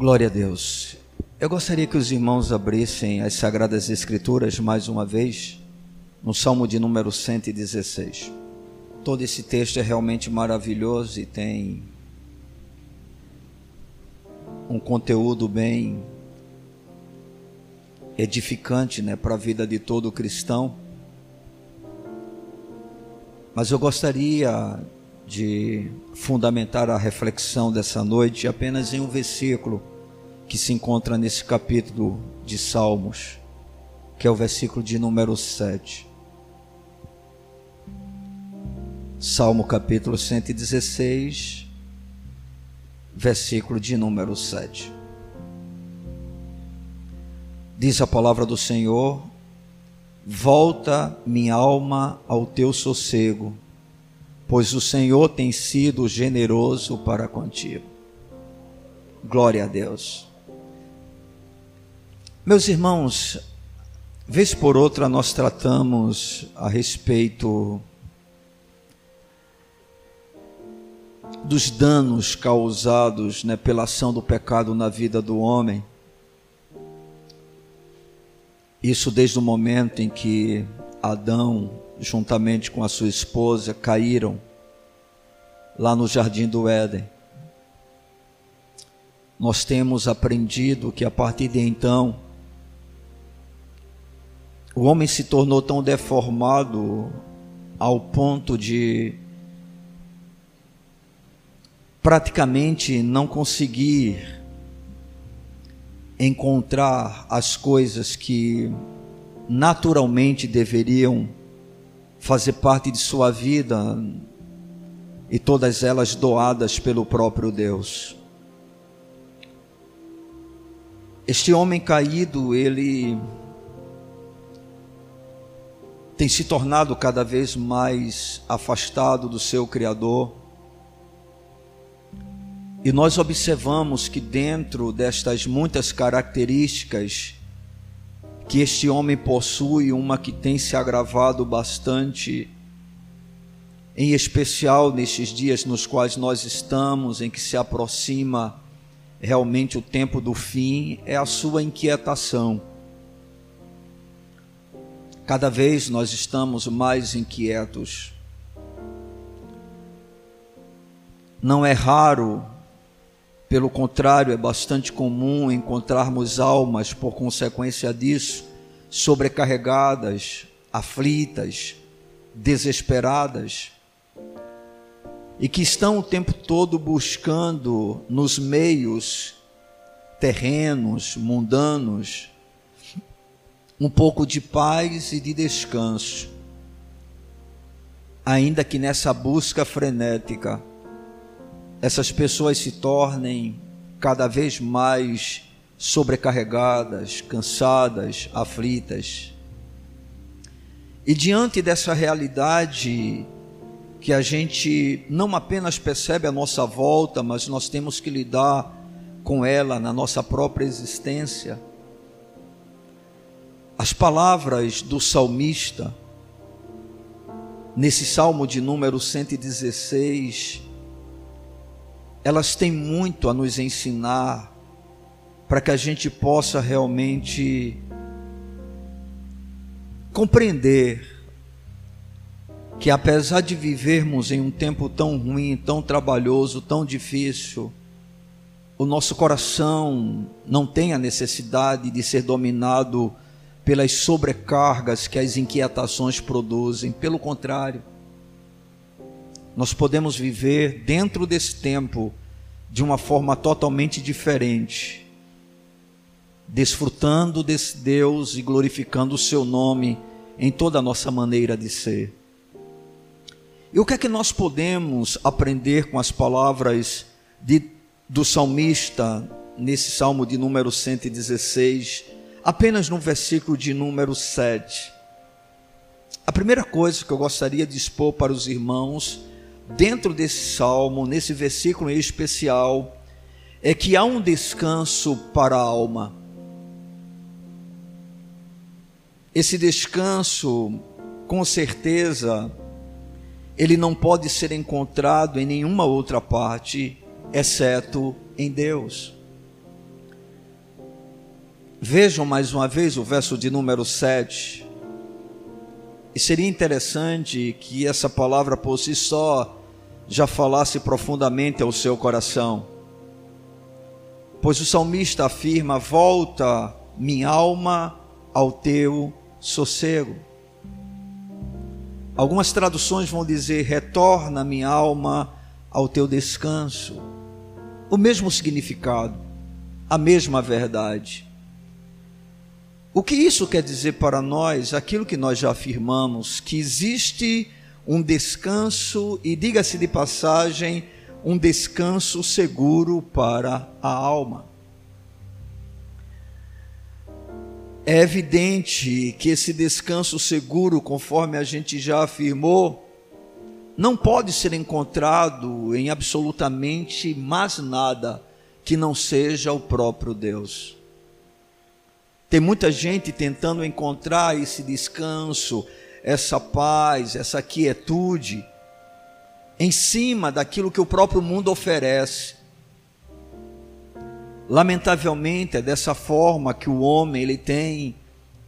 Glória a Deus. Eu gostaria que os irmãos abrissem as Sagradas Escrituras mais uma vez, no Salmo de número 116. Todo esse texto é realmente maravilhoso e tem um conteúdo bem edificante né, para a vida de todo cristão. Mas eu gostaria de fundamentar a reflexão dessa noite apenas em um versículo que se encontra nesse capítulo de Salmos, que é o versículo de número 7. Salmo capítulo 116, versículo de número 7. Diz a palavra do Senhor: Volta minha alma ao teu sossego, pois o Senhor tem sido generoso para contigo. Glória a Deus. Meus irmãos, vez por outra nós tratamos a respeito dos danos causados né, pela ação do pecado na vida do homem. Isso desde o momento em que Adão, juntamente com a sua esposa, caíram lá no jardim do Éden. Nós temos aprendido que a partir de então, o homem se tornou tão deformado ao ponto de praticamente não conseguir encontrar as coisas que naturalmente deveriam fazer parte de sua vida e todas elas doadas pelo próprio Deus. Este homem caído, ele tem se tornado cada vez mais afastado do seu Criador e nós observamos que dentro destas muitas características que este homem possui, uma que tem se agravado bastante, em especial nestes dias nos quais nós estamos, em que se aproxima realmente o tempo do fim, é a sua inquietação. Cada vez nós estamos mais inquietos. Não é raro pelo contrário, é bastante comum encontrarmos almas, por consequência disso, sobrecarregadas, aflitas, desesperadas, e que estão o tempo todo buscando nos meios terrenos, mundanos, um pouco de paz e de descanso, ainda que nessa busca frenética essas pessoas se tornem cada vez mais sobrecarregadas, cansadas, aflitas. E diante dessa realidade que a gente não apenas percebe à nossa volta, mas nós temos que lidar com ela na nossa própria existência. As palavras do salmista, nesse salmo de número 116, elas têm muito a nos ensinar para que a gente possa realmente compreender que apesar de vivermos em um tempo tão ruim, tão trabalhoso, tão difícil, o nosso coração não tem a necessidade de ser dominado pelas sobrecargas que as inquietações produzem, pelo contrário, nós podemos viver dentro desse tempo de uma forma totalmente diferente, desfrutando desse Deus e glorificando o seu nome em toda a nossa maneira de ser. E o que é que nós podemos aprender com as palavras de, do salmista nesse salmo de número 116, apenas no versículo de número 7? A primeira coisa que eu gostaria de expor para os irmãos dentro desse salmo, nesse versículo em especial, é que há um descanso para a alma. Esse descanso, com certeza, ele não pode ser encontrado em nenhuma outra parte, exceto em Deus. Vejam mais uma vez o verso de número 7. E seria interessante que essa palavra por si só já falasse profundamente ao seu coração. Pois o salmista afirma: Volta, minha alma, ao teu sossego. Algumas traduções vão dizer: Retorna, minha alma, ao teu descanso. O mesmo significado, a mesma verdade. O que isso quer dizer para nós? Aquilo que nós já afirmamos, que existe um descanso, e diga-se de passagem, um descanso seguro para a alma. É evidente que esse descanso seguro, conforme a gente já afirmou, não pode ser encontrado em absolutamente mais nada que não seja o próprio Deus. Tem muita gente tentando encontrar esse descanso, essa paz, essa quietude em cima daquilo que o próprio mundo oferece. Lamentavelmente é dessa forma que o homem ele tem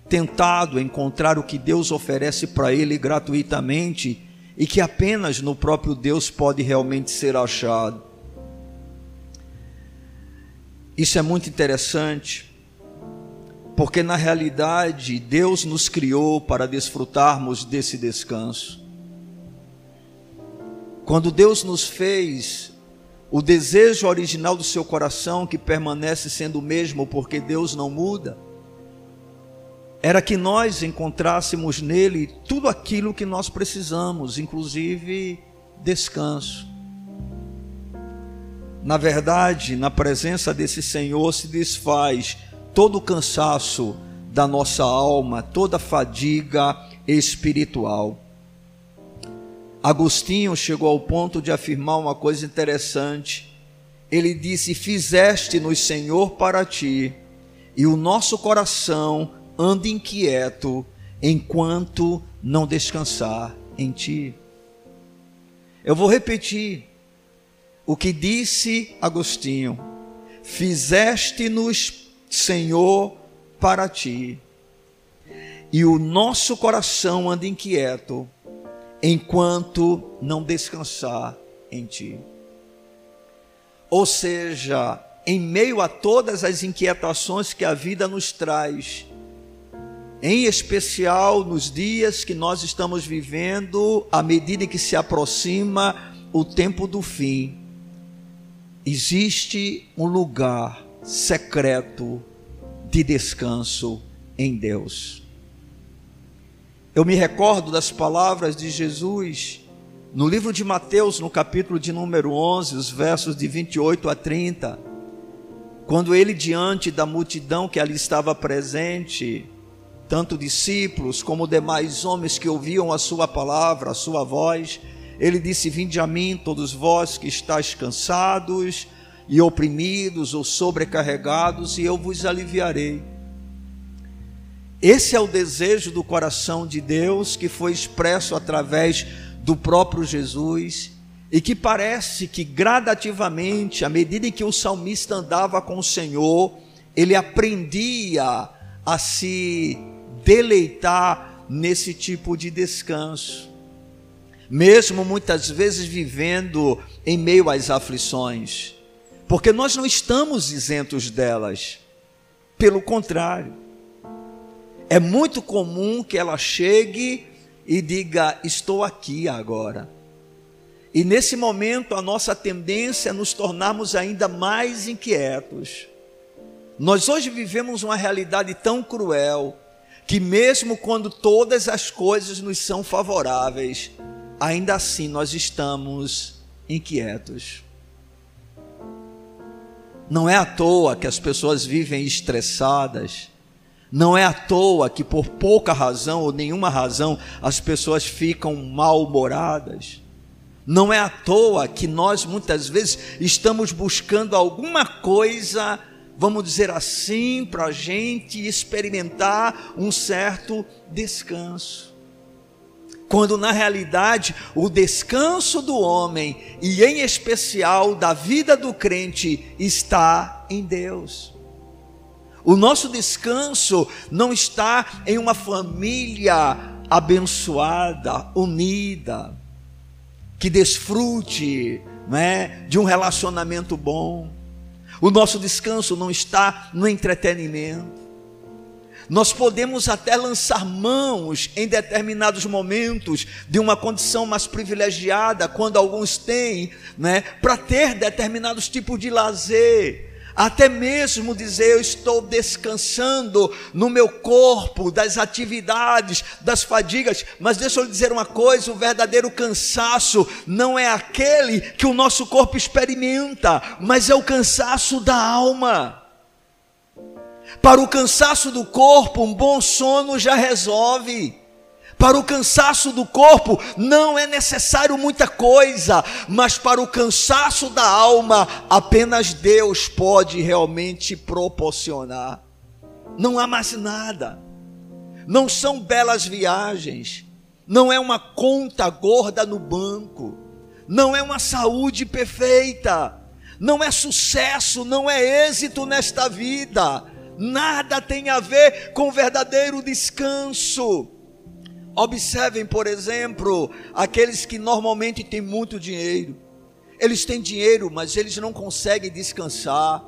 tentado encontrar o que Deus oferece para ele gratuitamente e que apenas no próprio Deus pode realmente ser achado. Isso é muito interessante porque na realidade Deus nos criou para desfrutarmos desse descanso. Quando Deus nos fez, o desejo original do seu coração, que permanece sendo o mesmo porque Deus não muda, era que nós encontrássemos nele tudo aquilo que nós precisamos, inclusive descanso. Na verdade, na presença desse Senhor se desfaz todo o cansaço da nossa alma, toda a fadiga espiritual. Agostinho chegou ao ponto de afirmar uma coisa interessante. Ele disse: Fizeste-nos, Senhor, para ti, e o nosso coração anda inquieto enquanto não descansar em ti. Eu vou repetir o que disse Agostinho: Fizeste-nos Senhor, para ti. E o nosso coração anda inquieto enquanto não descansar em ti. Ou seja, em meio a todas as inquietações que a vida nos traz, em especial nos dias que nós estamos vivendo, à medida que se aproxima o tempo do fim, existe um lugar secreto de descanso em Deus. Eu me recordo das palavras de Jesus no livro de Mateus, no capítulo de número 11, os versos de 28 a 30, quando ele, diante da multidão que ali estava presente, tanto discípulos como demais homens que ouviam a sua palavra, a sua voz, ele disse: Vinde a mim, todos vós que estáis cansados e oprimidos ou sobrecarregados, e eu vos aliviarei. Esse é o desejo do coração de Deus que foi expresso através do próprio Jesus e que parece que gradativamente, à medida em que o salmista andava com o Senhor, ele aprendia a se deleitar nesse tipo de descanso, mesmo muitas vezes vivendo em meio às aflições porque nós não estamos isentos delas. Pelo contrário, é muito comum que ela chegue e diga: Estou aqui agora. E nesse momento a nossa tendência é nos tornarmos ainda mais inquietos. Nós hoje vivemos uma realidade tão cruel que, mesmo quando todas as coisas nos são favoráveis, ainda assim nós estamos inquietos. Não é à toa que as pessoas vivem estressadas. Não é à toa que por pouca razão ou nenhuma razão as pessoas ficam mal-humoradas. Não é à toa que nós muitas vezes estamos buscando alguma coisa, vamos dizer assim, para a gente experimentar um certo descanso quando na realidade o descanso do homem, e em especial da vida do crente, está em Deus. O nosso descanso não está em uma família abençoada, unida, que desfrute né, de um relacionamento bom. O nosso descanso não está no entretenimento. Nós podemos até lançar mãos em determinados momentos de uma condição mais privilegiada, quando alguns têm, né, para ter determinados tipos de lazer até mesmo dizer eu estou descansando no meu corpo, das atividades, das fadigas, mas deixa eu lhe dizer uma coisa: o verdadeiro cansaço não é aquele que o nosso corpo experimenta, mas é o cansaço da alma. Para o cansaço do corpo, um bom sono já resolve. Para o cansaço do corpo não é necessário muita coisa, mas para o cansaço da alma, apenas Deus pode realmente proporcionar. Não há mais nada. Não são belas viagens, não é uma conta gorda no banco, não é uma saúde perfeita, não é sucesso, não é êxito nesta vida. Nada tem a ver com verdadeiro descanso. Observem, por exemplo, aqueles que normalmente têm muito dinheiro. Eles têm dinheiro, mas eles não conseguem descansar.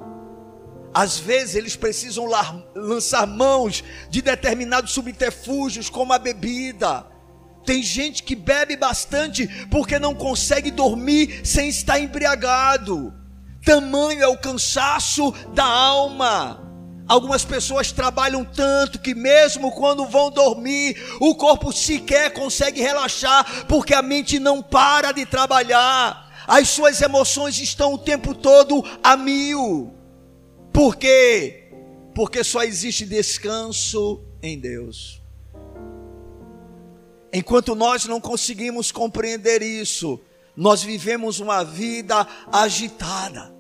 Às vezes eles precisam lançar mãos de determinados subterfúgios, como a bebida. Tem gente que bebe bastante porque não consegue dormir sem estar embriagado. Tamanho é o cansaço da alma. Algumas pessoas trabalham tanto que, mesmo quando vão dormir, o corpo sequer consegue relaxar, porque a mente não para de trabalhar, as suas emoções estão o tempo todo a mil. Por quê? Porque só existe descanso em Deus. Enquanto nós não conseguimos compreender isso, nós vivemos uma vida agitada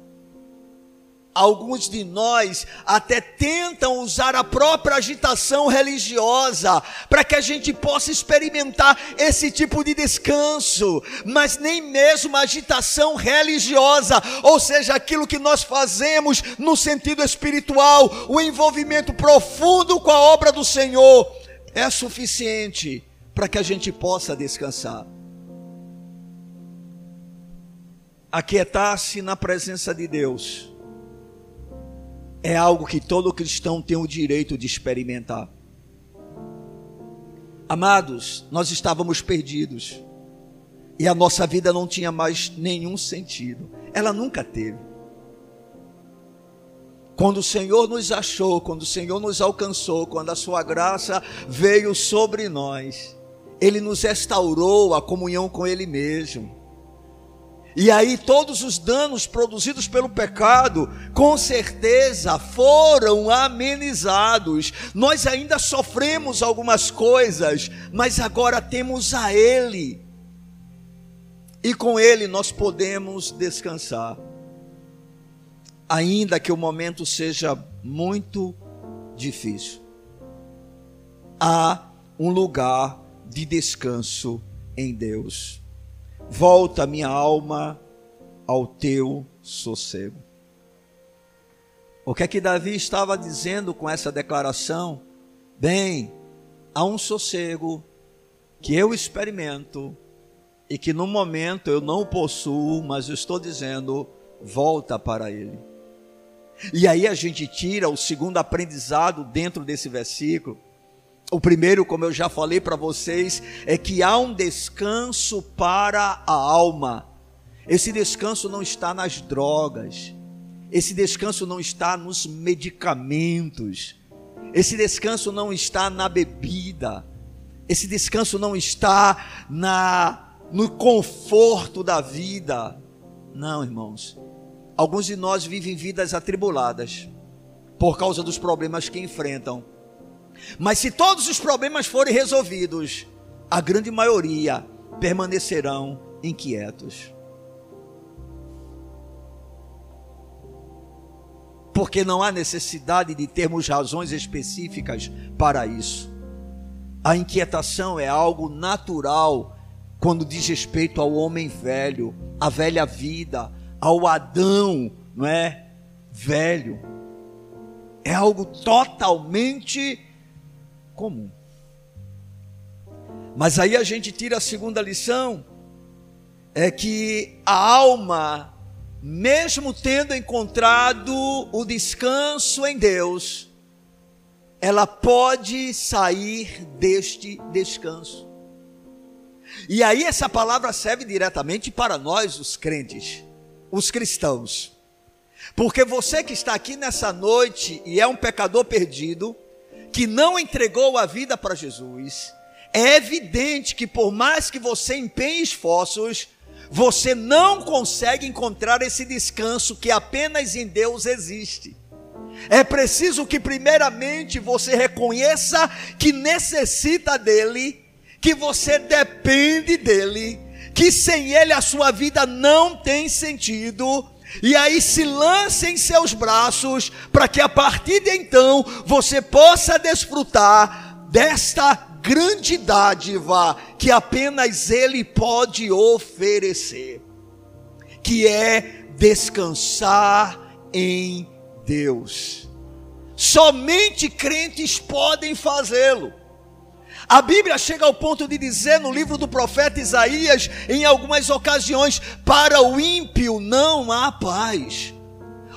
Alguns de nós até tentam usar a própria agitação religiosa para que a gente possa experimentar esse tipo de descanso, mas nem mesmo a agitação religiosa, ou seja, aquilo que nós fazemos no sentido espiritual, o envolvimento profundo com a obra do Senhor, é suficiente para que a gente possa descansar. Aquietar-se na presença de Deus é algo que todo cristão tem o direito de experimentar. Amados, nós estávamos perdidos e a nossa vida não tinha mais nenhum sentido. Ela nunca teve. Quando o Senhor nos achou, quando o Senhor nos alcançou, quando a Sua graça veio sobre nós, Ele nos restaurou a comunhão com Ele mesmo. E aí todos os danos produzidos pelo pecado, com certeza, foram amenizados. Nós ainda sofremos algumas coisas, mas agora temos a Ele. E com Ele nós podemos descansar. Ainda que o momento seja muito difícil. Há um lugar de descanso em Deus. Volta minha alma ao teu sossego. O que é que Davi estava dizendo com essa declaração? Bem, há um sossego que eu experimento e que no momento eu não possuo, mas eu estou dizendo, volta para ele. E aí a gente tira o segundo aprendizado dentro desse versículo o primeiro, como eu já falei para vocês, é que há um descanso para a alma. Esse descanso não está nas drogas. Esse descanso não está nos medicamentos. Esse descanso não está na bebida. Esse descanso não está na no conforto da vida. Não, irmãos. Alguns de nós vivem vidas atribuladas por causa dos problemas que enfrentam mas se todos os problemas forem resolvidos, a grande maioria permanecerão inquietos. Porque não há necessidade de termos razões específicas para isso. A inquietação é algo natural quando diz respeito ao homem velho, à velha vida, ao Adão, não é? Velho. É algo totalmente comum. Mas aí a gente tira a segunda lição, é que a alma, mesmo tendo encontrado o descanso em Deus, ela pode sair deste descanso. E aí essa palavra serve diretamente para nós, os crentes, os cristãos. Porque você que está aqui nessa noite e é um pecador perdido, que não entregou a vida para Jesus, é evidente que por mais que você empenhe esforços, você não consegue encontrar esse descanso que apenas em Deus existe. É preciso que, primeiramente, você reconheça que necessita dele, que você depende dele, que sem ele a sua vida não tem sentido, e aí se lance em seus braços, para que a partir de então você possa desfrutar desta grande dádiva que apenas Ele pode oferecer, que é descansar em Deus. Somente crentes podem fazê-lo. A Bíblia chega ao ponto de dizer no livro do profeta Isaías, em algumas ocasiões, para o ímpio não há paz.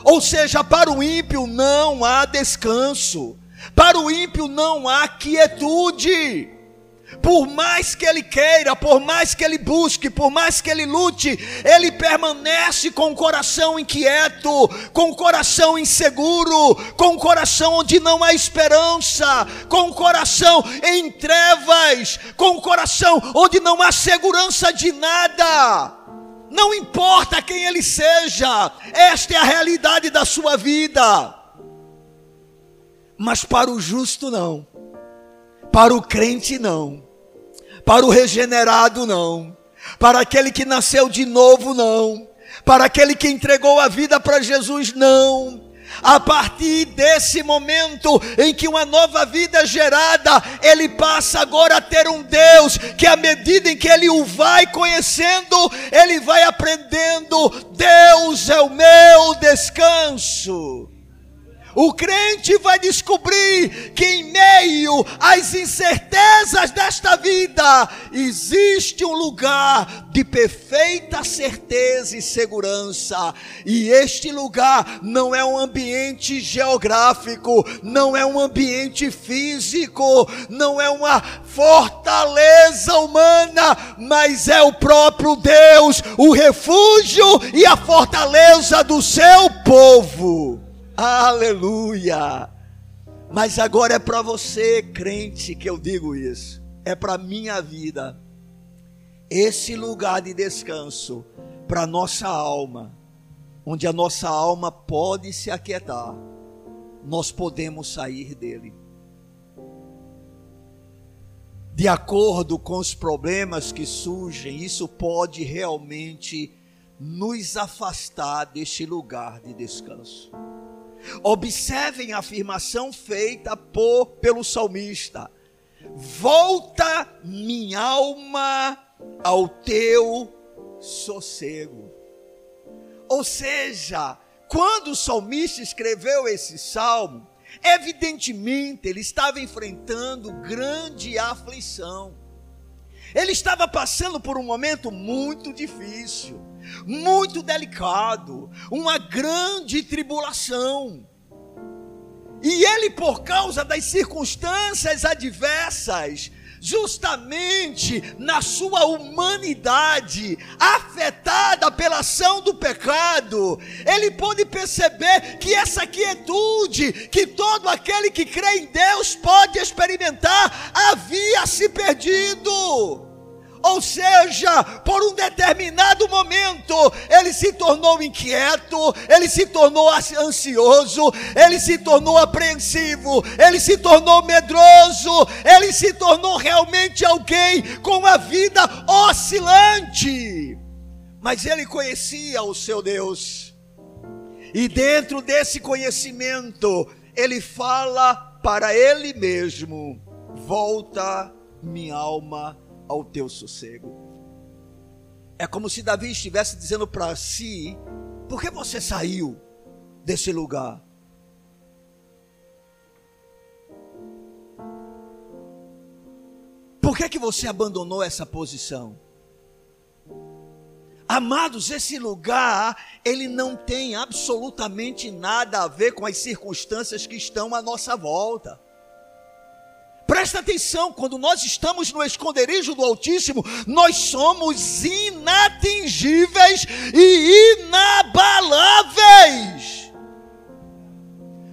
Ou seja, para o ímpio não há descanso. Para o ímpio não há quietude. Por mais que ele queira, por mais que ele busque, por mais que ele lute, ele permanece com o coração inquieto, com o coração inseguro, com o coração onde não há esperança, com o coração em trevas, com o coração onde não há segurança de nada. Não importa quem ele seja, esta é a realidade da sua vida. Mas para o justo, não. Para o crente, não. Para o regenerado, não. Para aquele que nasceu de novo, não. Para aquele que entregou a vida para Jesus, não. A partir desse momento em que uma nova vida é gerada, ele passa agora a ter um Deus que, à medida em que ele o vai conhecendo, ele vai aprendendo: Deus é o meu descanso. O crente vai descobrir que em meio às incertezas desta vida existe um lugar de perfeita certeza e segurança. E este lugar não é um ambiente geográfico, não é um ambiente físico, não é uma fortaleza humana, mas é o próprio Deus, o refúgio e a fortaleza do seu povo. Aleluia! Mas agora é para você, crente, que eu digo isso. É para minha vida. Esse lugar de descanso para nossa alma, onde a nossa alma pode se aquietar, nós podemos sair dele. De acordo com os problemas que surgem, isso pode realmente nos afastar deste lugar de descanso. Observem a afirmação feita por, pelo salmista: Volta minha alma ao teu sossego. Ou seja, quando o salmista escreveu esse salmo, evidentemente ele estava enfrentando grande aflição. Ele estava passando por um momento muito difícil muito delicado, uma grande tribulação. E ele, por causa das circunstâncias adversas, justamente na sua humanidade, afetada pela ação do pecado, ele pôde perceber que essa quietude que todo aquele que crê em Deus pode experimentar havia se perdido. Ou seja, por um determinado se tornou inquieto, ele se tornou ansioso, ele se tornou apreensivo, ele se tornou medroso, ele se tornou realmente alguém com a vida oscilante. Mas ele conhecia o seu Deus, e dentro desse conhecimento, ele fala para ele mesmo: volta minha alma ao teu sossego. É como se Davi estivesse dizendo para si: por que você saiu desse lugar? Por que, que você abandonou essa posição? Amados, esse lugar, ele não tem absolutamente nada a ver com as circunstâncias que estão à nossa volta. Presta atenção, quando nós estamos no esconderijo do Altíssimo, nós somos inatingíveis e inabaláveis.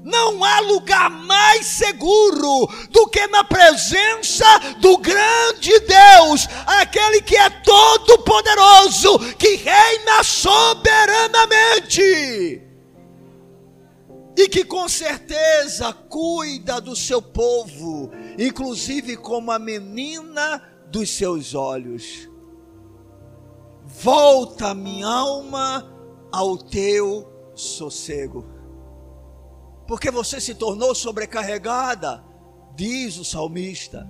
Não há lugar mais seguro do que na presença do grande Deus, aquele que é todo poderoso, que reina soberanamente e que com certeza cuida do seu povo, inclusive como a menina dos seus olhos. Volta minha alma ao teu sossego porque você se tornou sobrecarregada, diz o salmista.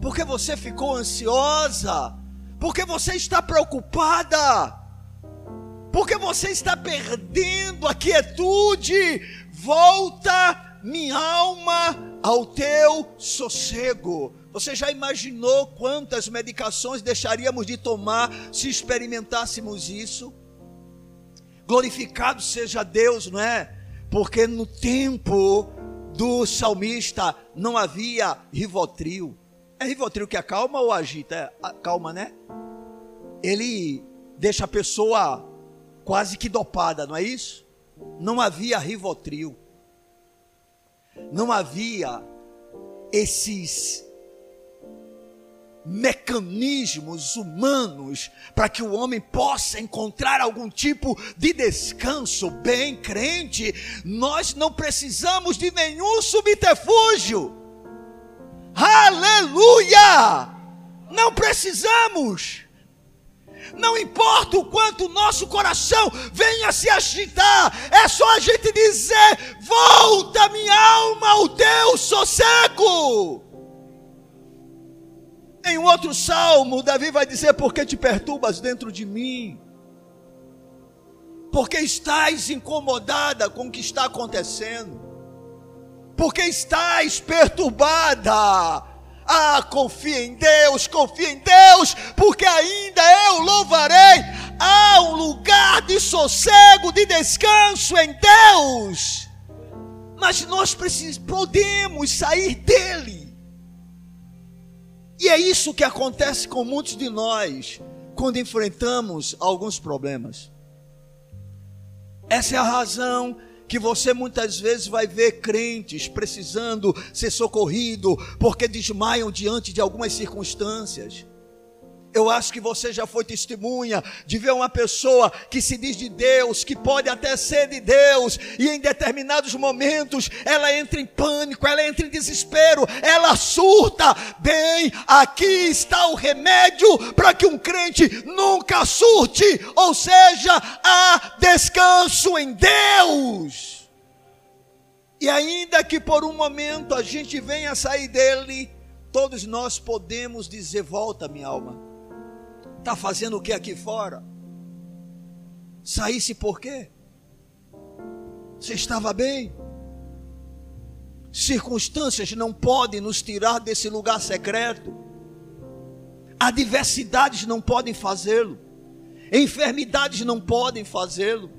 Porque você ficou ansiosa, porque você está preocupada, porque você está perdendo a quietude. Volta, minha alma, ao teu sossego. Você já imaginou quantas medicações deixaríamos de tomar se experimentássemos isso? Glorificado seja Deus, não é? porque no tempo do salmista não havia rivotril. É rivotril que acalma ou agita? É, calma, né? Ele deixa a pessoa quase que dopada, não é isso? Não havia rivotril. Não havia esses mecanismos humanos para que o homem possa encontrar algum tipo de descanso. Bem, crente, nós não precisamos de nenhum subterfúgio. Aleluia! Não precisamos. Não importa o quanto o nosso coração venha se agitar, é só a gente dizer: volta minha alma ao teu sossego. Em um outro salmo, Davi vai dizer: Por que te perturbas dentro de mim? Porque estás incomodada com o que está acontecendo? Porque estás perturbada? Ah, confia em Deus, confia em Deus, porque ainda eu louvarei. Há um lugar de sossego, de descanso em Deus. Mas nós precisamos, podemos sair dele. E é isso que acontece com muitos de nós quando enfrentamos alguns problemas. Essa é a razão que você muitas vezes vai ver crentes precisando ser socorrido porque desmaiam diante de algumas circunstâncias. Eu acho que você já foi testemunha de ver uma pessoa que se diz de Deus, que pode até ser de Deus, e em determinados momentos ela entra em pânico, ela entra em desespero, ela surta. Bem, aqui está o remédio para que um crente nunca surte, ou seja, há descanso em Deus. E ainda que por um momento a gente venha sair dele, todos nós podemos dizer: volta, minha alma Está fazendo o que aqui fora? Saísse por quê? Você estava bem? Circunstâncias não podem nos tirar desse lugar secreto. Adversidades não podem fazê-lo. Enfermidades não podem fazê-lo.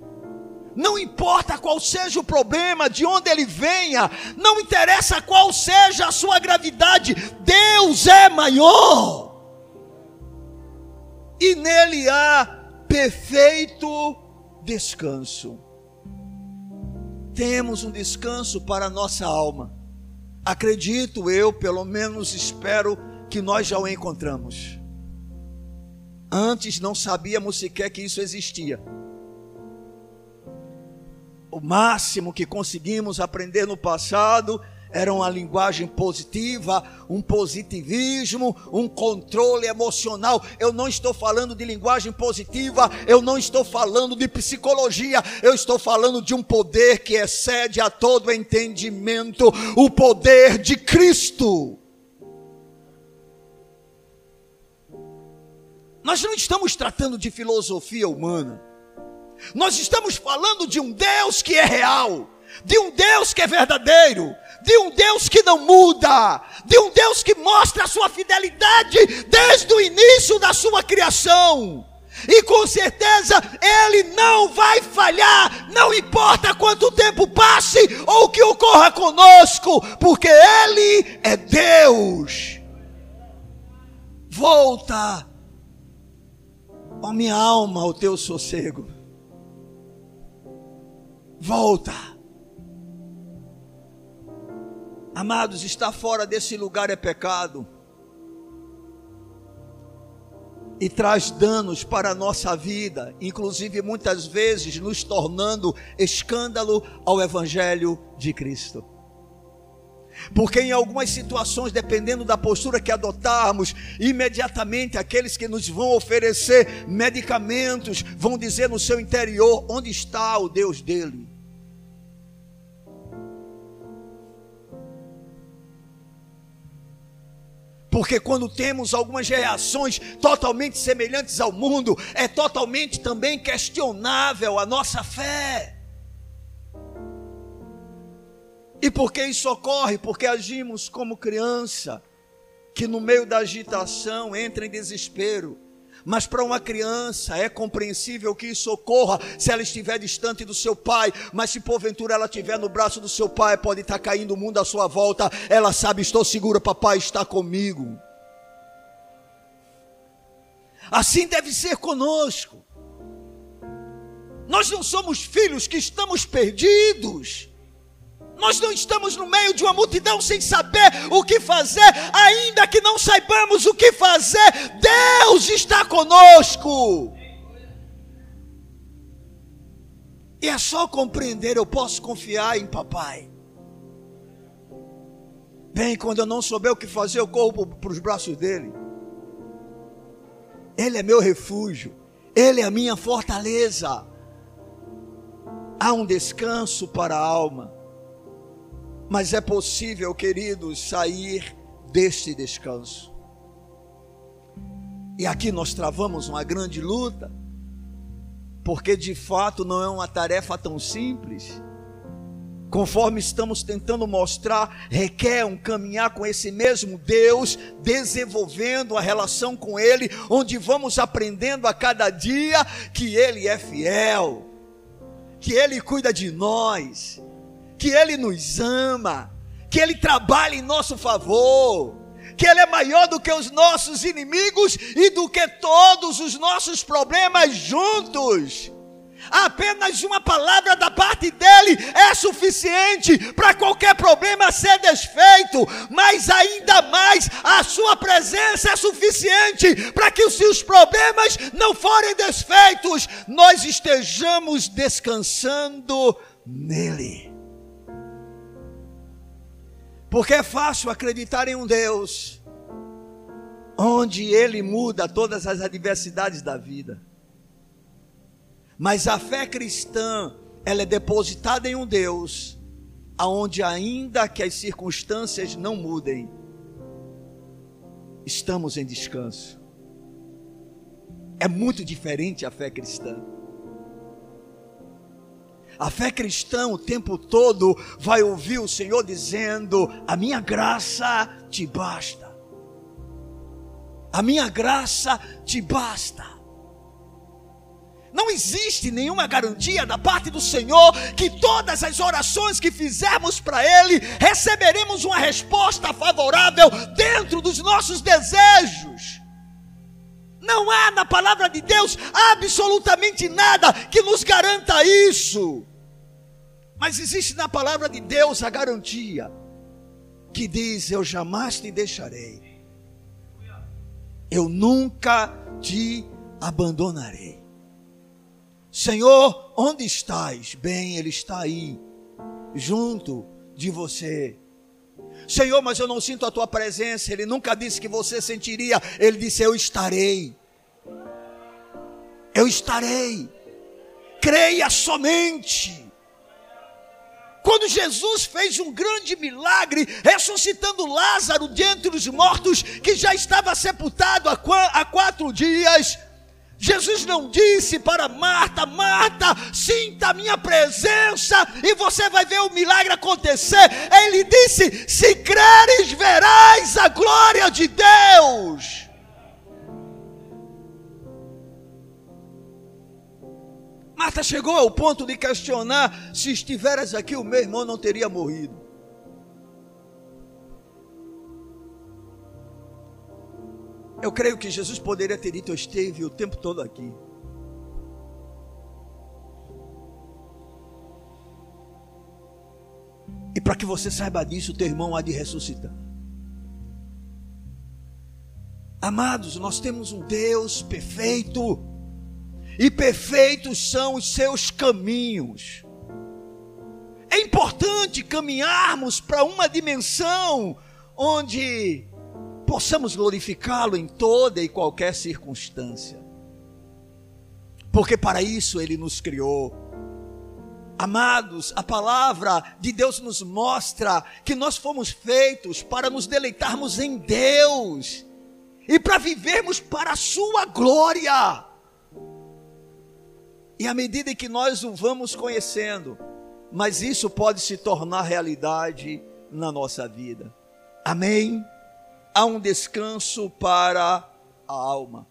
Não importa qual seja o problema, de onde ele venha, não interessa qual seja a sua gravidade, Deus é maior e nele há perfeito descanso. Temos um descanso para a nossa alma. Acredito eu, pelo menos espero que nós já o encontramos. Antes não sabíamos sequer que isso existia. O máximo que conseguimos aprender no passado era uma linguagem positiva, um positivismo, um controle emocional. Eu não estou falando de linguagem positiva, eu não estou falando de psicologia, eu estou falando de um poder que excede a todo entendimento o poder de Cristo. Nós não estamos tratando de filosofia humana. Nós estamos falando de um Deus que é real, de um Deus que é verdadeiro, de um Deus que não muda, de um Deus que mostra a sua fidelidade desde o início da sua criação. E com certeza Ele não vai falhar, não importa quanto tempo passe ou o que ocorra conosco, porque Ele é Deus. Volta, ó minha alma, ao teu sossego. Volta. Amados, estar fora desse lugar é pecado. e traz danos para a nossa vida, inclusive muitas vezes nos tornando escândalo ao Evangelho de Cristo. Porque em algumas situações, dependendo da postura que adotarmos, imediatamente aqueles que nos vão oferecer medicamentos vão dizer no seu interior: onde está o Deus dele? Porque quando temos algumas reações totalmente semelhantes ao mundo, é totalmente também questionável a nossa fé. E por que isso ocorre? Porque agimos como criança, que no meio da agitação entra em desespero mas para uma criança é compreensível que isso ocorra se ela estiver distante do seu pai. Mas se porventura ela estiver no braço do seu pai, pode estar caindo o mundo à sua volta. Ela sabe, estou segura, papai está comigo. Assim deve ser conosco. Nós não somos filhos que estamos perdidos. Nós não estamos no meio de uma multidão sem saber o que fazer, ainda que não saibamos o que fazer, Deus está conosco. E é só compreender, eu posso confiar em papai. Bem, quando eu não souber o que fazer, eu corro para os braços dele. Ele é meu refúgio, ele é a minha fortaleza. Há um descanso para a alma. Mas é possível, queridos, sair deste descanso. E aqui nós travamos uma grande luta, porque de fato não é uma tarefa tão simples. Conforme estamos tentando mostrar, requer um caminhar com esse mesmo Deus, desenvolvendo a relação com Ele, onde vamos aprendendo a cada dia que Ele é fiel, que Ele cuida de nós, que Ele nos ama, que Ele trabalha em nosso favor, que Ele é maior do que os nossos inimigos e do que todos os nossos problemas juntos. Apenas uma palavra da parte dele é suficiente para qualquer problema ser desfeito, mas ainda mais a sua presença é suficiente para que se os problemas não forem desfeitos, nós estejamos descansando nele. Porque é fácil acreditar em um Deus onde Ele muda todas as adversidades da vida. Mas a fé cristã, ela é depositada em um Deus aonde ainda que as circunstâncias não mudem, estamos em descanso. É muito diferente a fé cristã. A fé cristã o tempo todo vai ouvir o Senhor dizendo: A minha graça te basta. A minha graça te basta. Não existe nenhuma garantia da parte do Senhor que todas as orações que fizermos para Ele receberemos uma resposta favorável dentro dos nossos desejos. Não há na palavra de Deus absolutamente nada que nos garanta isso. Mas existe na palavra de Deus a garantia que diz: Eu jamais te deixarei, eu nunca te abandonarei. Senhor, onde estás? Bem, Ele está aí, junto de você. Senhor, mas eu não sinto a tua presença. Ele nunca disse que você sentiria. Ele disse: Eu estarei. Eu estarei. Creia somente. Quando Jesus fez um grande milagre, ressuscitando Lázaro de entre os mortos, que já estava sepultado há quatro dias, Jesus não disse para Marta: Marta, sinta a minha presença e você vai ver o milagre acontecer. Ele disse: Se creres, verás a glória de Deus. Marta chegou ao ponto de questionar: se estiveras aqui, o meu irmão não teria morrido. Eu creio que Jesus poderia ter dito: Eu esteve o tempo todo aqui. E para que você saiba disso, teu irmão há de ressuscitar. Amados, nós temos um Deus perfeito, e perfeitos são os seus caminhos. É importante caminharmos para uma dimensão onde possamos glorificá-lo em toda e qualquer circunstância. Porque para isso ele nos criou. Amados, a palavra de Deus nos mostra que nós fomos feitos para nos deleitarmos em Deus e para vivermos para a Sua glória. E à medida que nós o vamos conhecendo, mas isso pode se tornar realidade na nossa vida. Amém? Há um descanso para a alma.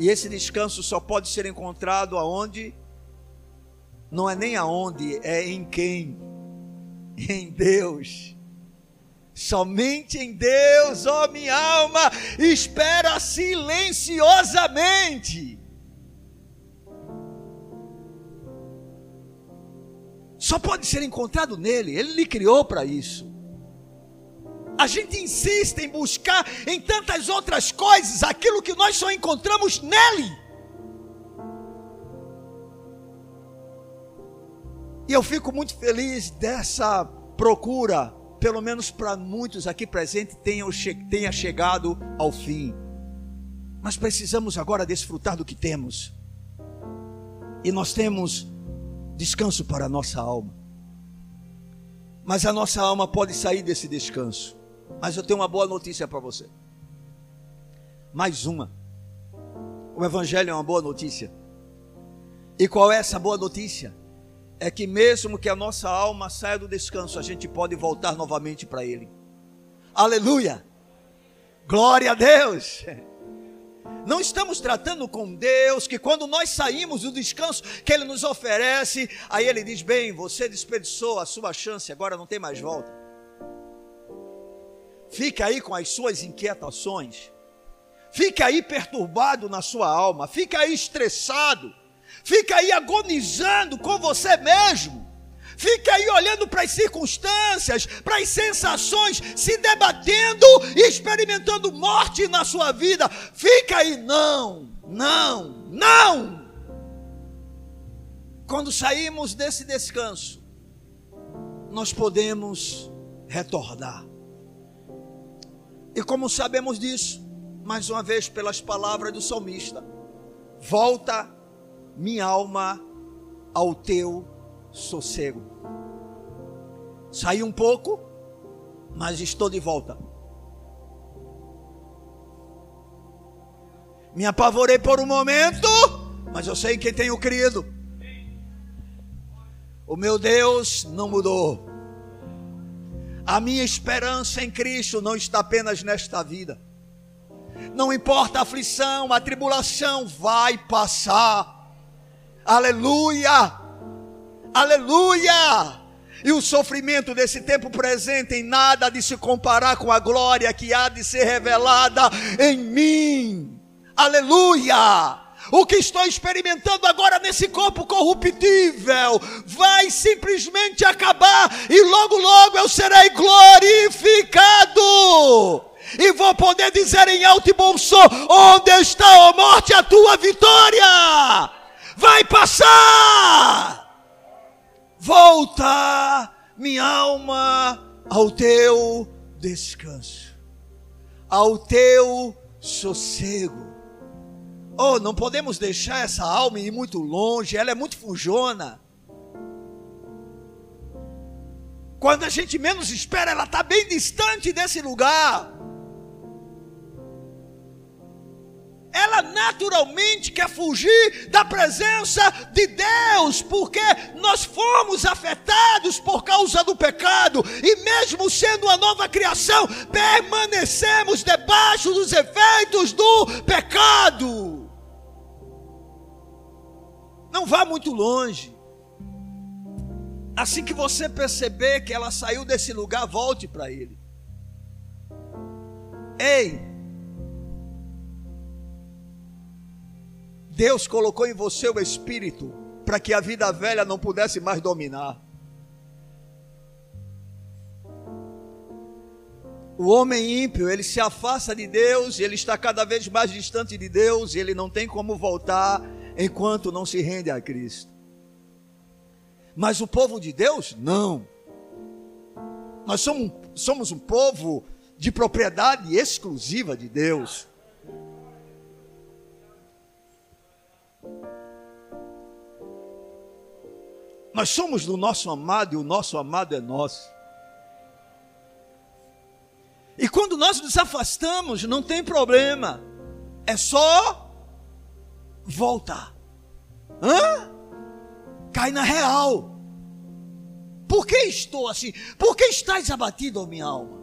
E esse descanso só pode ser encontrado aonde? Não é nem aonde, é em quem? Em Deus. Somente em Deus, ó minha alma, espera silenciosamente. Só pode ser encontrado nele, ele lhe criou para isso. A gente insiste em buscar em tantas outras coisas aquilo que nós só encontramos nele. E eu fico muito feliz dessa procura, pelo menos para muitos aqui presentes, tenha, chegado ao fim. Mas precisamos agora desfrutar do que temos. E nós temos descanso para a nossa alma. Mas a nossa alma pode sair desse descanso mas eu tenho uma boa notícia para você. Mais uma. O Evangelho é uma boa notícia. E qual é essa boa notícia? É que mesmo que a nossa alma saia do descanso, a gente pode voltar novamente para Ele. Aleluia! Glória a Deus! Não estamos tratando com Deus que quando nós saímos do descanso que Ele nos oferece, aí Ele diz: Bem, você desperdiçou a sua chance, agora não tem mais volta. Fique aí com as suas inquietações. Fique aí perturbado na sua alma. Fique aí estressado. Fique aí agonizando com você mesmo. Fique aí olhando para as circunstâncias, para as sensações, se debatendo e experimentando morte na sua vida. Fica aí, não, não, não. Quando saímos desse descanso, nós podemos retornar. E como sabemos disso? Mais uma vez, pelas palavras do salmista: Volta, minha alma, ao teu sossego. Saí um pouco, mas estou de volta. Me apavorei por um momento, mas eu sei quem tenho crido. O meu Deus não mudou. A minha esperança em Cristo não está apenas nesta vida. Não importa a aflição, a tribulação vai passar. Aleluia! Aleluia! E o sofrimento desse tempo presente em nada de se comparar com a glória que há de ser revelada em mim. Aleluia! O que estou experimentando agora nesse corpo corruptível vai simplesmente acabar e logo, logo eu serei glorificado. E vou poder dizer em alto e bom som: Onde está, a morte, a tua vitória? Vai passar. Volta, minha alma, ao teu descanso, ao teu sossego. Oh, não podemos deixar essa alma ir muito longe, ela é muito fujona. Quando a gente menos espera, ela está bem distante desse lugar. ela naturalmente quer fugir da presença de Deus, porque nós fomos afetados por causa do pecado, e mesmo sendo uma nova criação, permanecemos debaixo dos efeitos do pecado. Não vá muito longe. Assim que você perceber que ela saiu desse lugar, volte para ele. Ei, Deus colocou em você o espírito para que a vida velha não pudesse mais dominar. O homem ímpio, ele se afasta de Deus, ele está cada vez mais distante de Deus, ele não tem como voltar enquanto não se rende a Cristo. Mas o povo de Deus, não. Nós somos, somos um povo de propriedade exclusiva de Deus. Nós somos do nosso amado e o nosso amado é nosso. E quando nós nos afastamos, não tem problema. É só voltar. Hã? Cai na real. Por que estou assim? Por que estás abatido, minha alma?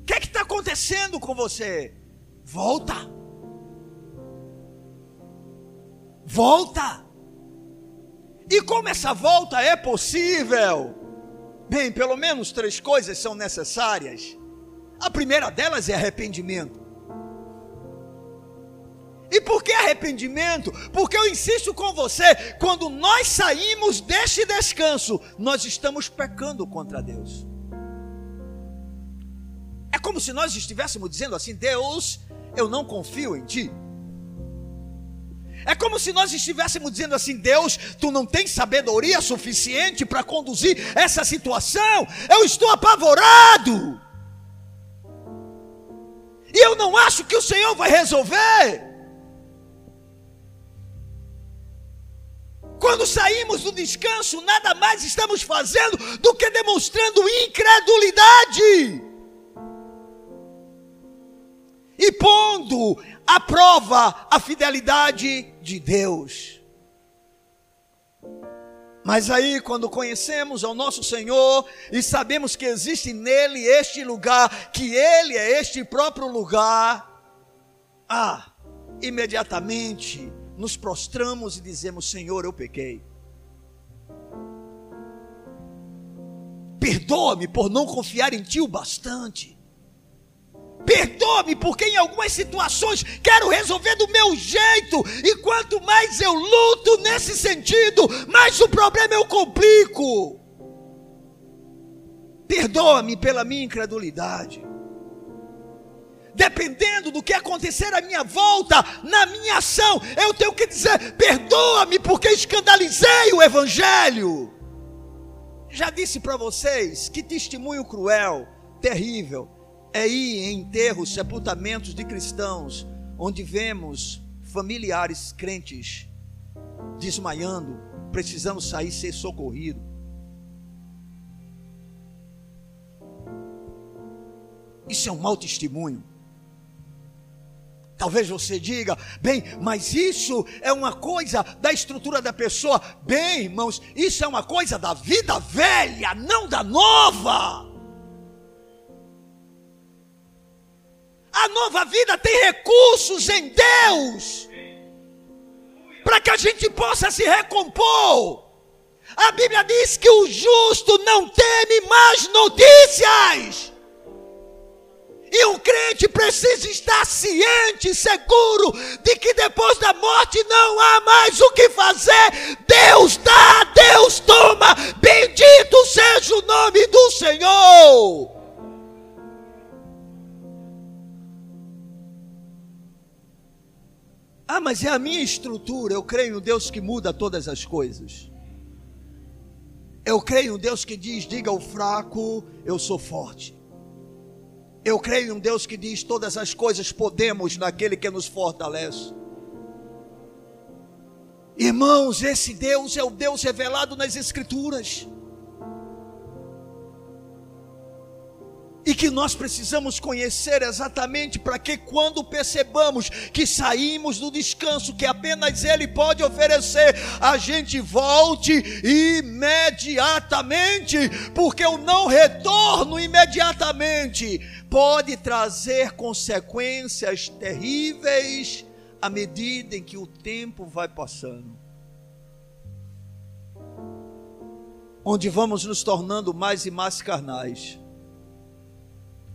O que é está acontecendo com você? Volta. Volta. E como essa volta é possível? Bem, pelo menos três coisas são necessárias. A primeira delas é arrependimento. E por que arrependimento? Porque eu insisto com você, quando nós saímos deste descanso, nós estamos pecando contra Deus. É como se nós estivéssemos dizendo assim: Deus, eu não confio em Ti. É como se nós estivéssemos dizendo assim: Deus, tu não tens sabedoria suficiente para conduzir essa situação. Eu estou apavorado. E eu não acho que o Senhor vai resolver. Saímos descanso, nada mais estamos fazendo do que demonstrando incredulidade e pondo à prova a fidelidade de Deus. Mas aí, quando conhecemos ao nosso Senhor e sabemos que existe nele este lugar, que Ele é este próprio lugar, ah, imediatamente nos prostramos e dizemos: Senhor, eu pequei. Perdoa-me por não confiar em Ti o bastante. Perdoa-me, porque em algumas situações quero resolver do meu jeito, e quanto mais eu luto nesse sentido, mais o problema eu complico. Perdoa-me pela minha incredulidade. Dependendo do que acontecer à minha volta, na minha ação, eu tenho que dizer: perdoa-me, porque escandalizei o Evangelho. Já disse para vocês que testemunho cruel, terrível é ir em enterros, sepultamentos de cristãos, onde vemos familiares crentes desmaiando, precisando sair ser socorrido. Isso é um mau testemunho. Talvez você diga, bem, mas isso é uma coisa da estrutura da pessoa. Bem, irmãos, isso é uma coisa da vida velha, não da nova. A nova vida tem recursos em Deus para que a gente possa se recompor. A Bíblia diz que o justo não teme mais notícias. E um crente precisa estar ciente, seguro, de que depois da morte não há mais o que fazer. Deus dá, Deus toma. Bendito seja o nome do Senhor. Ah, mas é a minha estrutura. Eu creio em um Deus que muda todas as coisas. Eu creio em um Deus que diz: diga ao fraco, eu sou forte. Eu creio em um Deus que diz: todas as coisas podemos naquele que nos fortalece. Irmãos, esse Deus é o Deus revelado nas Escrituras. que nós precisamos conhecer exatamente para que quando percebamos que saímos do descanso que apenas Ele pode oferecer, a gente volte imediatamente, porque o não retorno imediatamente pode trazer consequências terríveis à medida em que o tempo vai passando. Onde vamos nos tornando mais e mais carnais,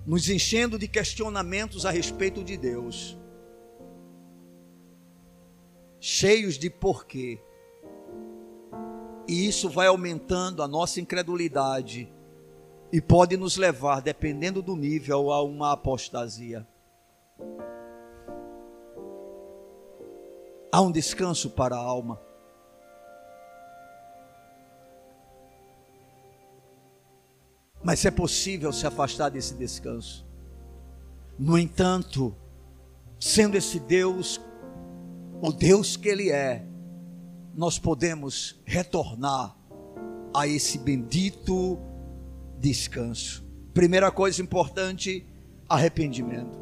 nos enchendo de questionamentos a respeito de Deus, cheios de porquê. E isso vai aumentando a nossa incredulidade e pode nos levar, dependendo do nível, a uma apostasia. Há um descanso para a alma. Mas é possível se afastar desse descanso. No entanto, sendo esse Deus o Deus que Ele é, nós podemos retornar a esse bendito descanso. Primeira coisa importante, arrependimento.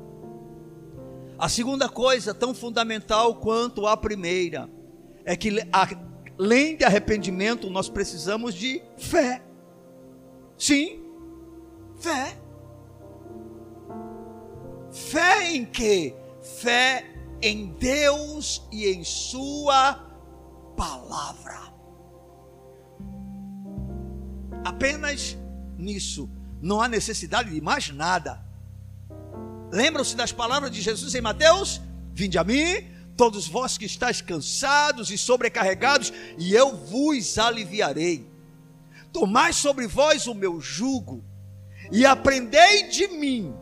A segunda coisa, tão fundamental quanto a primeira, é que além de arrependimento, nós precisamos de fé. Sim, fé. Fé em quê? Fé em Deus e em Sua palavra. Apenas nisso. Não há necessidade de mais nada. Lembram-se das palavras de Jesus em Mateus? Vinde a mim, todos vós que estáis cansados e sobrecarregados, e eu vos aliviarei. Tomai sobre vós o meu jugo, e aprendei de mim,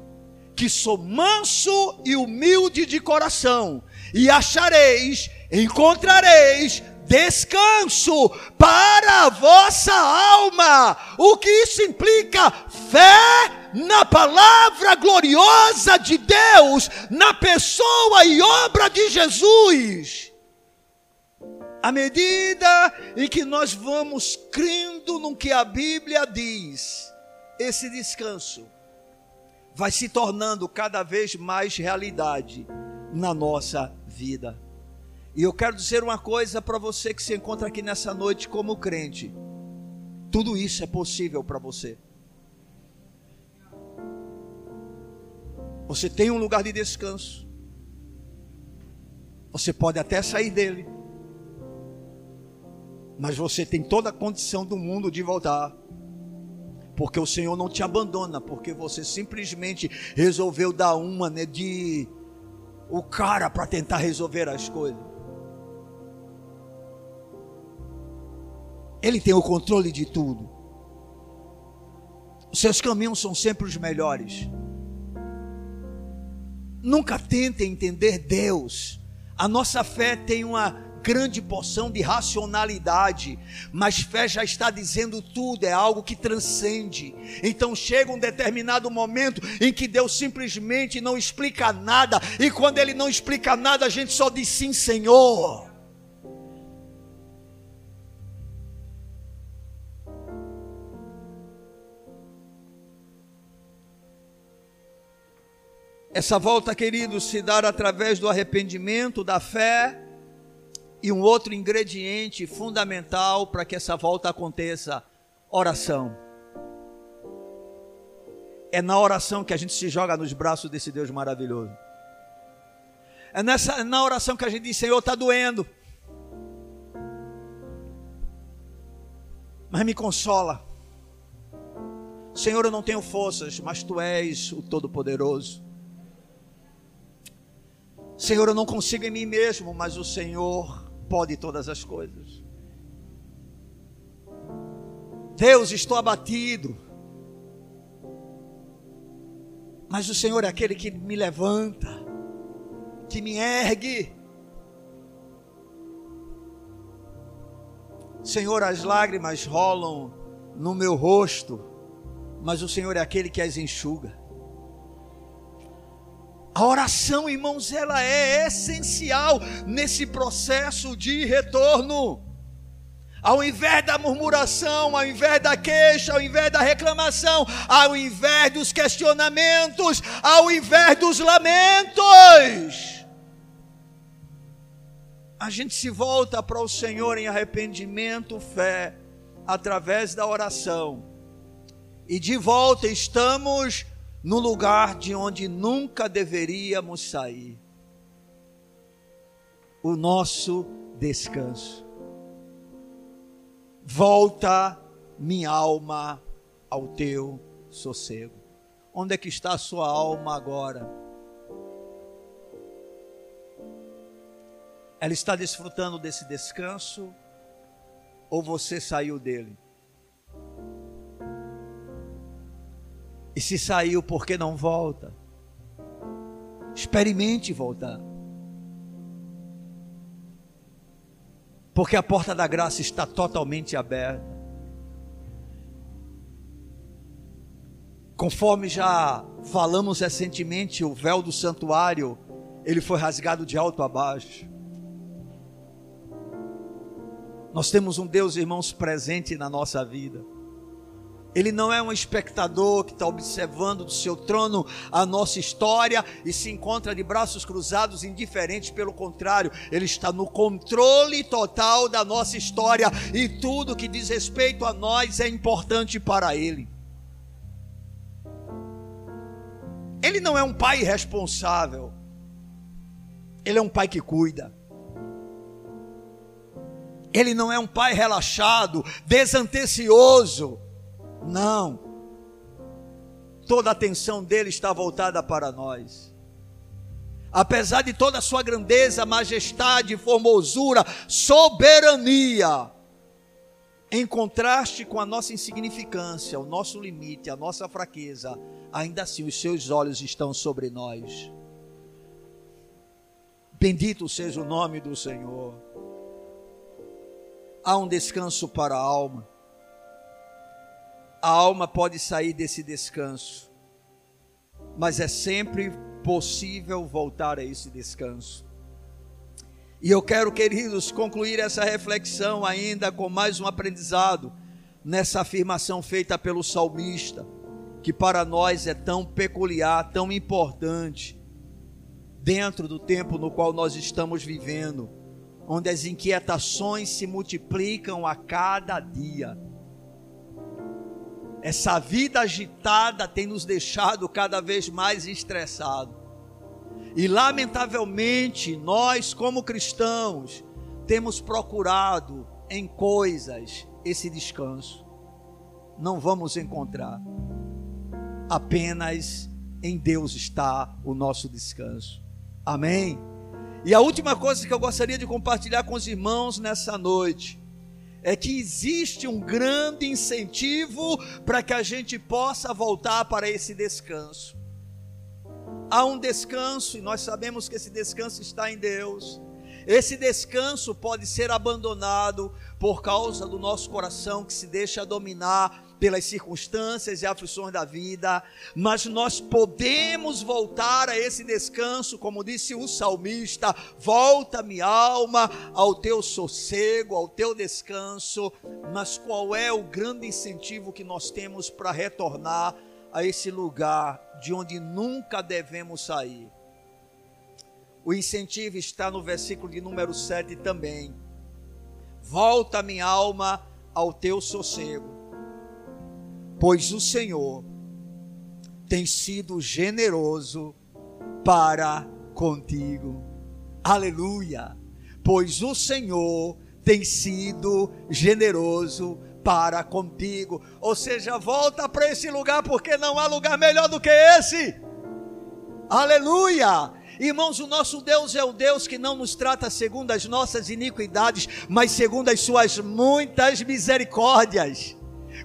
que sou manso e humilde de coração, e achareis, encontrareis descanso para a vossa alma. O que isso implica? Fé na palavra gloriosa de Deus, na pessoa e obra de Jesus. À medida em que nós vamos crendo no que a Bíblia diz, esse descanso vai se tornando cada vez mais realidade na nossa vida. E eu quero dizer uma coisa para você que se encontra aqui nessa noite como crente: tudo isso é possível para você. Você tem um lugar de descanso. Você pode até sair dele. Mas você tem toda a condição do mundo de voltar. Porque o Senhor não te abandona, porque você simplesmente resolveu dar uma né, de o cara para tentar resolver as coisas. Ele tem o controle de tudo. Os seus caminhos são sempre os melhores. Nunca tente entender Deus. A nossa fé tem uma grande porção de racionalidade, mas fé já está dizendo tudo, é algo que transcende. Então chega um determinado momento em que Deus simplesmente não explica nada, e quando Ele não explica nada, a gente só diz sim, Senhor. Essa volta, queridos, se dá através do arrependimento, da fé e um outro ingrediente fundamental para que essa volta aconteça: oração. É na oração que a gente se joga nos braços desse Deus maravilhoso. É nessa, na oração que a gente diz: Senhor, está doendo. Mas me consola. Senhor, eu não tenho forças, mas tu és o Todo-Poderoso. Senhor, eu não consigo em mim mesmo, mas o Senhor pode todas as coisas. Deus, estou abatido. Mas o Senhor é aquele que me levanta, que me ergue. Senhor, as lágrimas rolam no meu rosto, mas o Senhor é aquele que as enxuga. A oração, irmãos, ela é essencial nesse processo de retorno. Ao invés da murmuração, ao invés da queixa, ao invés da reclamação, ao invés dos questionamentos, ao invés dos lamentos, a gente se volta para o Senhor em arrependimento, fé, através da oração. E de volta estamos no lugar de onde nunca deveríamos sair o nosso descanso. Volta minha alma ao teu sossego. Onde é que está a sua alma agora? Ela está desfrutando desse descanso ou você saiu dele? E se saiu, por que não volta? Experimente voltar. porque a porta da graça está totalmente aberta. Conforme já falamos recentemente, o véu do santuário, ele foi rasgado de alto a baixo. Nós temos um Deus, irmãos, presente na nossa vida. Ele não é um espectador que está observando do seu trono a nossa história e se encontra de braços cruzados, indiferente. Pelo contrário, ele está no controle total da nossa história e tudo que diz respeito a nós é importante para ele. Ele não é um pai irresponsável, ele é um pai que cuida. Ele não é um pai relaxado, desantencioso não. Toda a atenção dele está voltada para nós. Apesar de toda a sua grandeza, majestade, formosura, soberania, em contraste com a nossa insignificância, o nosso limite, a nossa fraqueza, ainda assim os seus olhos estão sobre nós. Bendito seja o nome do Senhor. Há um descanso para a alma a alma pode sair desse descanso, mas é sempre possível voltar a esse descanso. E eu quero, queridos, concluir essa reflexão ainda com mais um aprendizado nessa afirmação feita pelo salmista, que para nós é tão peculiar, tão importante, dentro do tempo no qual nós estamos vivendo, onde as inquietações se multiplicam a cada dia essa vida agitada tem nos deixado cada vez mais estressados. E lamentavelmente, nós, como cristãos, temos procurado em coisas esse descanso. Não vamos encontrar. Apenas em Deus está o nosso descanso. Amém? E a última coisa que eu gostaria de compartilhar com os irmãos nessa noite é que existe um grande incentivo para que a gente possa voltar para esse descanso. Há um descanso, e nós sabemos que esse descanso está em Deus. Esse descanso pode ser abandonado por causa do nosso coração que se deixa dominar pelas circunstâncias e aflições da vida, mas nós podemos voltar a esse descanso, como disse o salmista: volta, minha alma, ao teu sossego, ao teu descanso. Mas qual é o grande incentivo que nós temos para retornar a esse lugar de onde nunca devemos sair? O incentivo está no versículo de número 7 também. Volta, minha alma, ao teu sossego pois o Senhor tem sido generoso para contigo. Aleluia! Pois o Senhor tem sido generoso para contigo. Ou seja, volta para esse lugar, porque não há lugar melhor do que esse. Aleluia! Irmãos, o nosso Deus é o Deus que não nos trata segundo as nossas iniquidades, mas segundo as suas muitas misericórdias.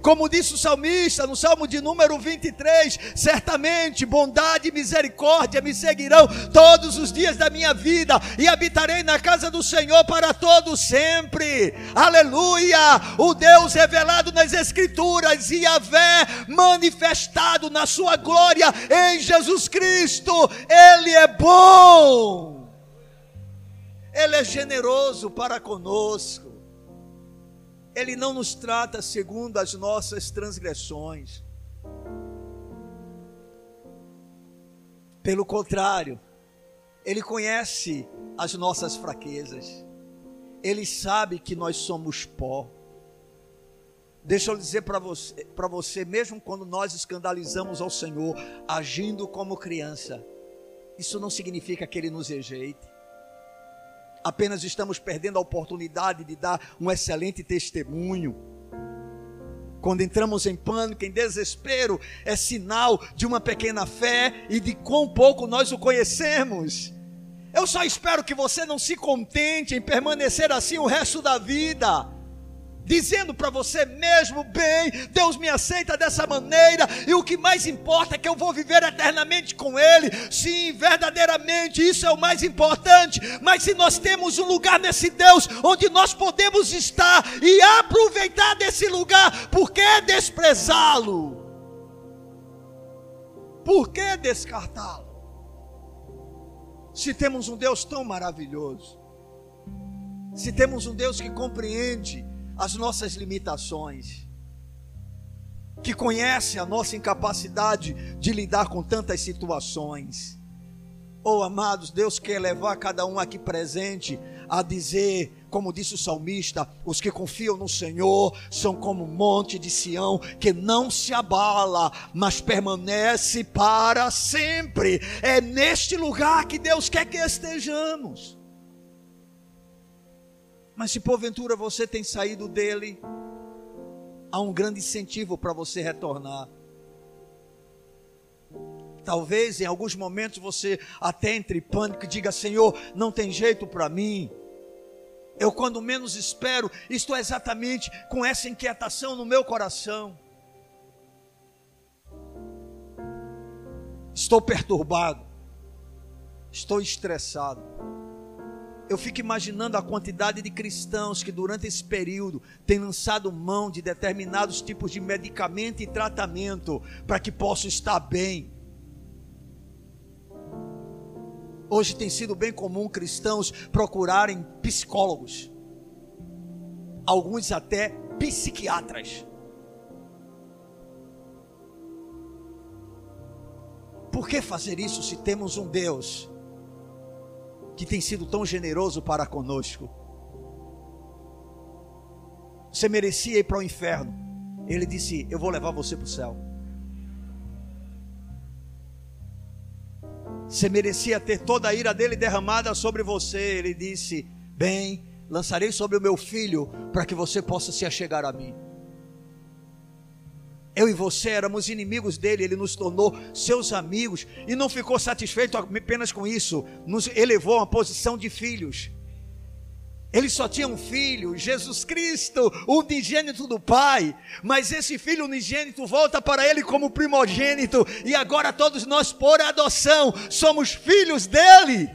Como disse o salmista no Salmo de número 23, certamente bondade e misericórdia me seguirão todos os dias da minha vida e habitarei na casa do Senhor para todo sempre. Aleluia! O Deus revelado nas escrituras e Yahvé manifestado na sua glória em Jesus Cristo. Ele é bom. Ele é generoso para conosco. Ele não nos trata segundo as nossas transgressões. Pelo contrário, Ele conhece as nossas fraquezas. Ele sabe que nós somos pó. Deixa eu dizer para você, você, mesmo quando nós escandalizamos ao Senhor, agindo como criança, isso não significa que Ele nos rejeite. Apenas estamos perdendo a oportunidade de dar um excelente testemunho. Quando entramos em pânico, em desespero, é sinal de uma pequena fé e de quão pouco nós o conhecemos. Eu só espero que você não se contente em permanecer assim o resto da vida dizendo para você mesmo: bem, Deus me aceita dessa maneira, e o que mais importa é que eu vou viver eternamente com Ele. Sim, verdadeiramente, isso é o mais importante. Mas se nós temos um lugar nesse Deus onde nós podemos estar e aproveitar desse lugar, por que desprezá-lo? Por que descartá-lo? Se temos um Deus tão maravilhoso, se temos um Deus que compreende as nossas limitações, que conhece a nossa incapacidade de lidar com tantas situações. Oh, amados, Deus quer levar cada um aqui presente a dizer, como disse o salmista: os que confiam no Senhor são como um monte de Sião que não se abala, mas permanece para sempre. É neste lugar que Deus quer que estejamos. Mas se porventura você tem saído dele, há um grande incentivo para você retornar. Talvez em alguns momentos você até entre pânico e diga: Senhor, não tem jeito para mim. Eu, quando menos espero, estou exatamente com essa inquietação no meu coração. Estou perturbado, estou estressado eu fico imaginando a quantidade de cristãos que durante esse período têm lançado mão de determinados tipos de medicamento e tratamento para que possam estar bem. Hoje tem sido bem comum cristãos procurarem psicólogos, alguns até psiquiatras. Por que fazer isso se temos um Deus que tem sido tão generoso para conosco. Você merecia ir para o inferno. Ele disse: Eu vou levar você para o céu. Você merecia ter toda a ira dele derramada sobre você. Ele disse: Bem, lançarei sobre o meu filho para que você possa se achegar a mim. Eu e você éramos inimigos dele, ele nos tornou seus amigos e não ficou satisfeito apenas com isso, nos elevou a uma posição de filhos. Ele só tinha um filho, Jesus Cristo, o unigênito do Pai. Mas esse filho unigênito volta para ele como primogênito. E agora todos nós, por adoção, somos filhos dele.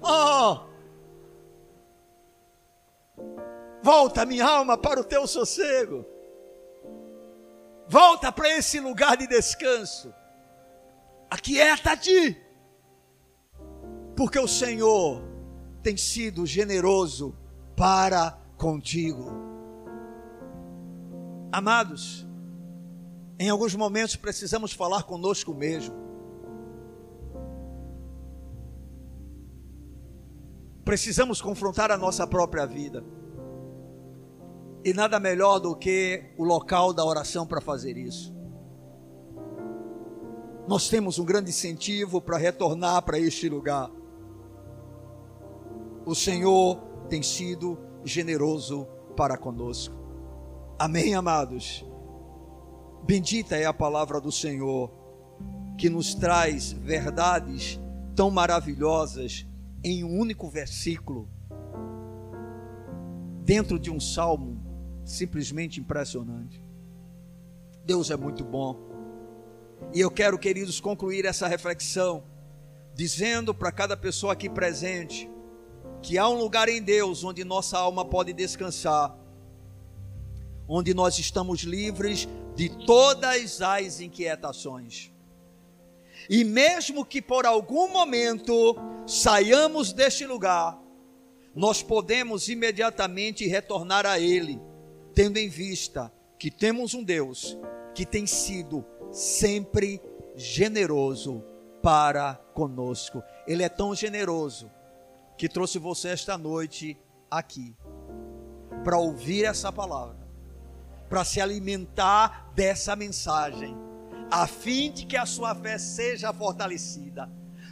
Oh! Volta, minha alma, para o teu sossego. Volta para esse lugar de descanso. Aquieta-te. Porque o Senhor tem sido generoso para contigo. Amados, em alguns momentos precisamos falar conosco mesmo. Precisamos confrontar a nossa própria vida. E nada melhor do que o local da oração para fazer isso. Nós temos um grande incentivo para retornar para este lugar. O Senhor tem sido generoso para conosco. Amém, amados? Bendita é a palavra do Senhor, que nos traz verdades tão maravilhosas em um único versículo, dentro de um salmo simplesmente impressionante. Deus é muito bom. E eu quero, queridos, concluir essa reflexão dizendo para cada pessoa aqui presente que há um lugar em Deus onde nossa alma pode descansar, onde nós estamos livres de todas as inquietações. E mesmo que por algum momento saiamos deste lugar, nós podemos imediatamente retornar a Ele tendo em vista que temos um Deus que tem sido sempre generoso para conosco. Ele é tão generoso que trouxe você esta noite aqui para ouvir essa palavra, para se alimentar dessa mensagem, a fim de que a sua fé seja fortalecida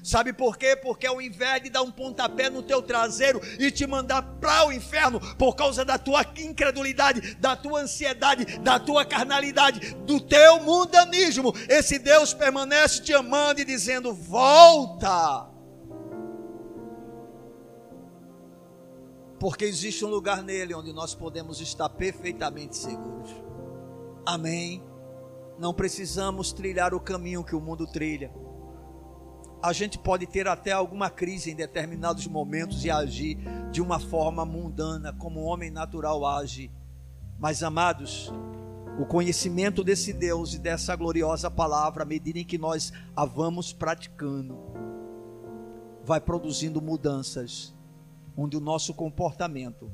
Sabe por quê? Porque ao invés de dar um pontapé no teu traseiro e te mandar para o inferno por causa da tua incredulidade, da tua ansiedade, da tua carnalidade, do teu mundanismo, esse Deus permanece te amando e dizendo: volta. Porque existe um lugar nele onde nós podemos estar perfeitamente seguros. Amém. Não precisamos trilhar o caminho que o mundo trilha a gente pode ter até alguma crise em determinados momentos e agir de uma forma mundana, como o homem natural age. Mas, amados, o conhecimento desse Deus e dessa gloriosa palavra, à medida em que nós a vamos praticando, vai produzindo mudanças, onde o nosso comportamento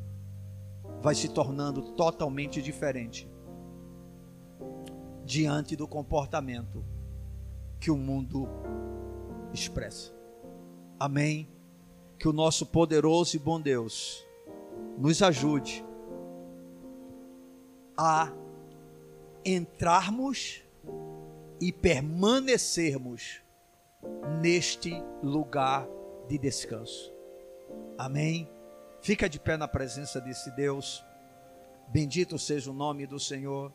vai se tornando totalmente diferente diante do comportamento que o mundo expressa. Amém. Que o nosso poderoso e bom Deus nos ajude a entrarmos e permanecermos neste lugar de descanso. Amém. Fica de pé na presença desse Deus. Bendito seja o nome do Senhor.